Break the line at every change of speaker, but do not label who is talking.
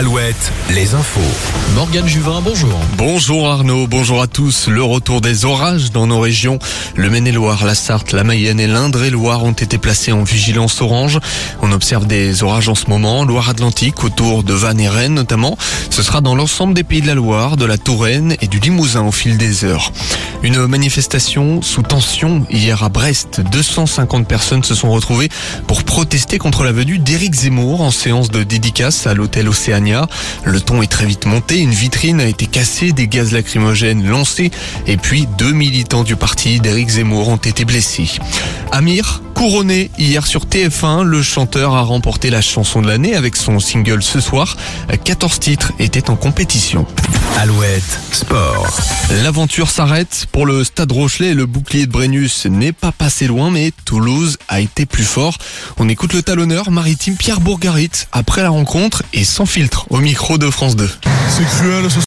Alouette, les infos.
Morgane Juvin, bonjour.
Bonjour Arnaud, bonjour à tous. Le retour des orages dans nos régions. Le Maine-et-Loire, la Sarthe, la Mayenne et l'Indre-et-Loire ont été placés en vigilance orange. On observe des orages en ce moment, Loire-Atlantique, autour de Vannes et Rennes notamment. Ce sera dans l'ensemble des pays de la Loire, de la Touraine et du Limousin au fil des heures. Une manifestation sous tension hier à Brest. 250 personnes se sont retrouvées pour protester contre la venue d'Éric Zemmour en séance de dédicace à l'hôtel Océania. Le ton est très vite monté, une vitrine a été cassée, des gaz lacrymogènes lancés et puis deux militants du parti d'Éric Zemmour ont été blessés. Amir, couronné hier sur TF1, le chanteur a remporté la chanson de l'année avec son single ce soir. 14 titres étaient en compétition.
Alouette, sport.
L'aventure s'arrête pour le Stade Rochelet. Le bouclier de Brennus n'est pas passé loin, mais Toulouse a été plus fort. On écoute le talonneur maritime Pierre Bourgarit après la rencontre et sans filtre au micro de France 2.
C'est cruel, ce